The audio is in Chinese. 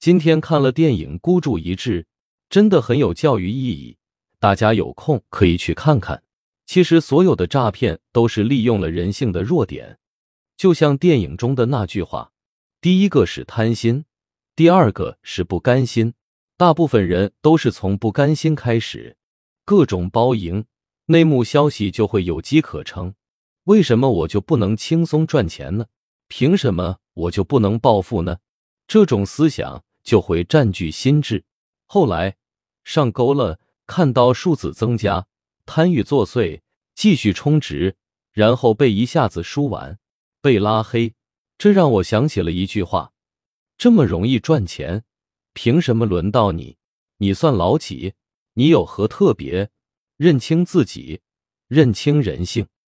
今天看了电影《孤注一掷》，真的很有教育意义，大家有空可以去看看。其实所有的诈骗都是利用了人性的弱点，就像电影中的那句话：第一个是贪心，第二个是不甘心。大部分人都是从不甘心开始，各种包赢，内幕消息就会有机可乘。为什么我就不能轻松赚钱呢？凭什么我就不能暴富呢？这种思想就会占据心智。后来上钩了，看到数字增加。贪欲作祟，继续充值，然后被一下子输完，被拉黑。这让我想起了一句话：这么容易赚钱，凭什么轮到你？你算老几？你有何特别？认清自己，认清人性。